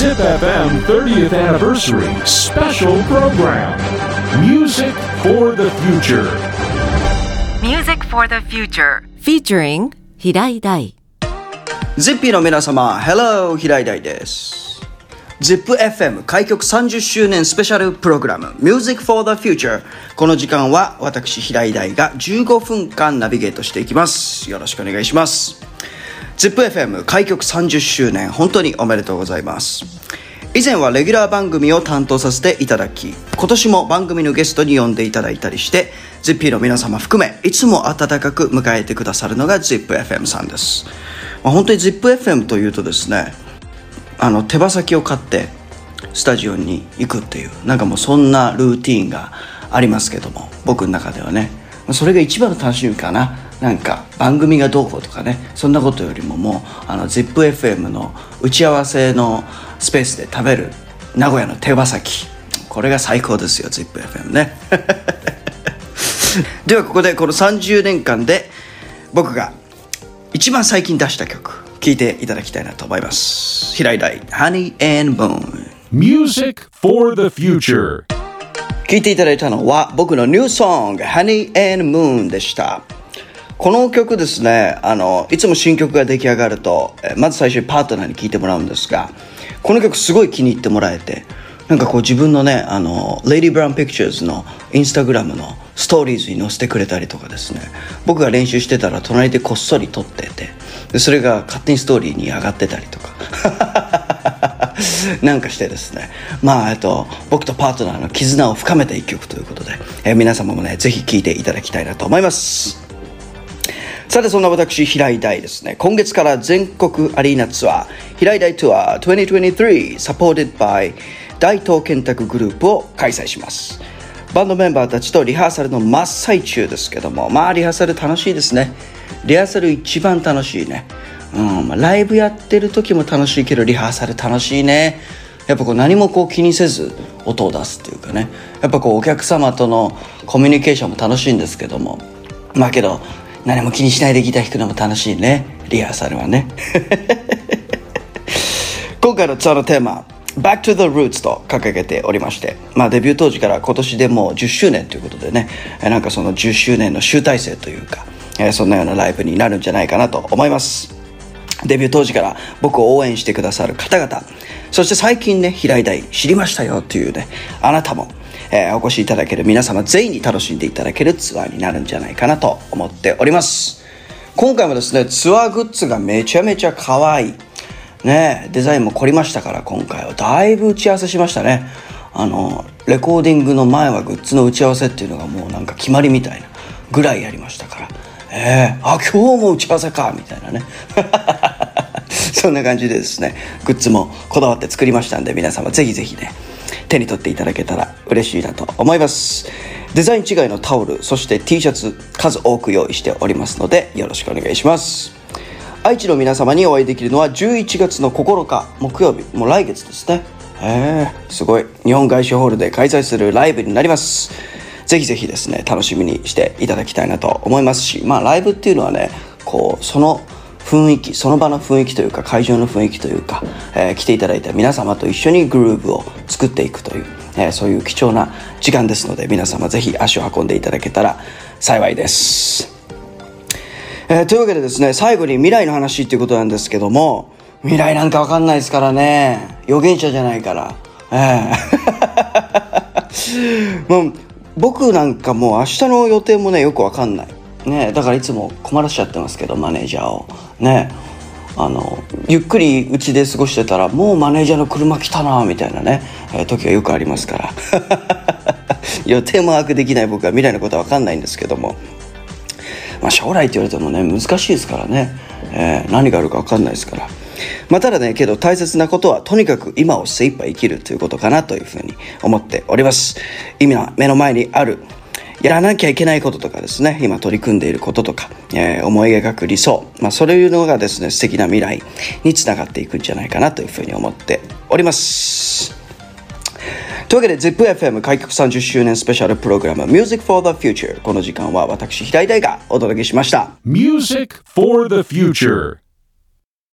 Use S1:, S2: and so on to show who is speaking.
S1: Zip FM 30th Anniversary Special Program Music for the Future.
S2: Music for the Future.
S3: featuring 平井大
S4: ZIP の皆様 Hello 平井大です ZIPFM 開局30周年スペシャルプログラム Music for the Future この時間は私平井大が15分間ナビゲートしていきますよろしくお願いします ZIPFM 開局30周年本当におめでとうございます。以前はレギュラー番組を担当させていただき今年も番組のゲストに呼んでいただいたりして ZIP の皆様含めいつも温かく迎えてくださるのが ZIPFM さんです、まあ、本当に ZIPFM というとですねあの手羽先を買ってスタジオに行くっていうなんかもうそんなルーティンがありますけども僕の中ではね。それが一番の楽しみかな。なんか番組がどうこうとかね。そんなことよりももうあの ZIPFM の打ち合わせのスペースで食べる名古屋の手羽先。これが最高ですよ ZIPFM ね。ではここでこの30年間で僕が一番最近出した曲聴いていただきたいなと思います。平井大 Honey and Moon
S1: Music for the Future.
S4: 聴いていただいたのは僕のニューソング Honey and Moon でした。この曲ですねあのいつも新曲が出来上がるとまず最初にパートナーに聴いてもらうんですがこの曲すごい気に入ってもらえてなんかこう自分のねあのレディ・ブラウン・ピクチャーズのインスタグラムのストーリーズに載せてくれたりとかですね。僕が練習してたら隣でこっそり撮っててでそれが勝手にストーリーに上がってたりとか。なんかしてですね。まあえっと僕とパートナーの絆を深めた一曲ということで、えー皆様もねぜひ聴いていただきたいなと思います。さてそんな私平井大ですね。今月から全国アリーナツアー平井大ツアー2023 supported by 大東建託グループを開催します。バンドメンバーたちとリハーサルの真っ最中ですけどもまあリハーサル楽しいですね。リハーサル一番楽しいね。うんまあ、ライブやってる時も楽しいけどリハーサル楽しいね。やっぱこう何もこう気にせず音を出すっていうかね。やっぱこうお客様とのコミュニケーションも楽しいんですけども。まあけど何も気にしないでギター弾くのも楽しいね。リハーサルはね。今回のツアーのテーマ Back to the Roots と掲げておりまして、まあ、デビュー当時から今年でもう10周年ということでね。えなんかその10周年の集大成というか、えーそんなようなライブになるんじゃないかなと思います。デビュー当時から僕を応援してくださる方々。そして最近ね平井大知りましたよというねあなたも、えーお越しいただける皆様全員に楽しんでいただけるツアーになるんじゃないかなと思っております。今回もですねツアーグッズがめちゃめちゃ可愛い。ねデザインも凝りましたから今回はだいぶ打ち合わせしましたね。あのレコーディングの前はグッズの打ち合わせっていうのがもうなんか決まりみたいなぐらいやりましたから。ええあ今日も打ち合わせかみたいなね。そんな感じでですねグッズもこだわって作りましたんで皆様ぜひぜひね手に取っていただけたら嬉しいなと思います。デザイン違いのタオルそして T シャツ数多く用意しておりますのでよろしくお願いします。愛知の皆様にお会いできるのは11月の9日木曜日もう来月ですね。へえすごい。日本外資ホールで開催するライブになります。ぜひぜひですね楽しみにしていただきたいなと思いますしまあライブっていうのはねこうその雰囲気その場の雰囲気というか会場の雰囲気というか、えー来ていただいた皆様と一緒にグルーブを作っていくという、えーそういう貴重な時間ですので皆様ぜひ足を運んでいただけたら幸いです。えーというわけでですね最後に未来の話っていうことなんですけども未来なんかわかんないですからね。預言者じゃないから。ええもう僕なんかもう明日の予定もねよくわかんない。ねだからいつも困らしちゃってますけどマネージャーを。ねあのゆっくりうちで過ごしてたらもうマネージャーの車来たなみたいなね、えー時がよくありますから。予定も把握できない僕は未来のことは分かんないんですけども。まあ、将来って言われてもね難しいですからね、えー何があるか分かんないですから。まあただねけど大切なことはとにかく今を精一杯生きるということかなというふうに思っております。今目の前にあるやらなきゃいけないこととかですね今取り組んでいることとか、えー思い描く理想、まあ、そういうのがですね素敵な未来につながっていくんじゃないかなというふうに思っております。というわけで ZIPFM 開局30周年スペシャルプログラム Music for the Future この時間は私平井大がお届けしました。
S1: Music for the Future.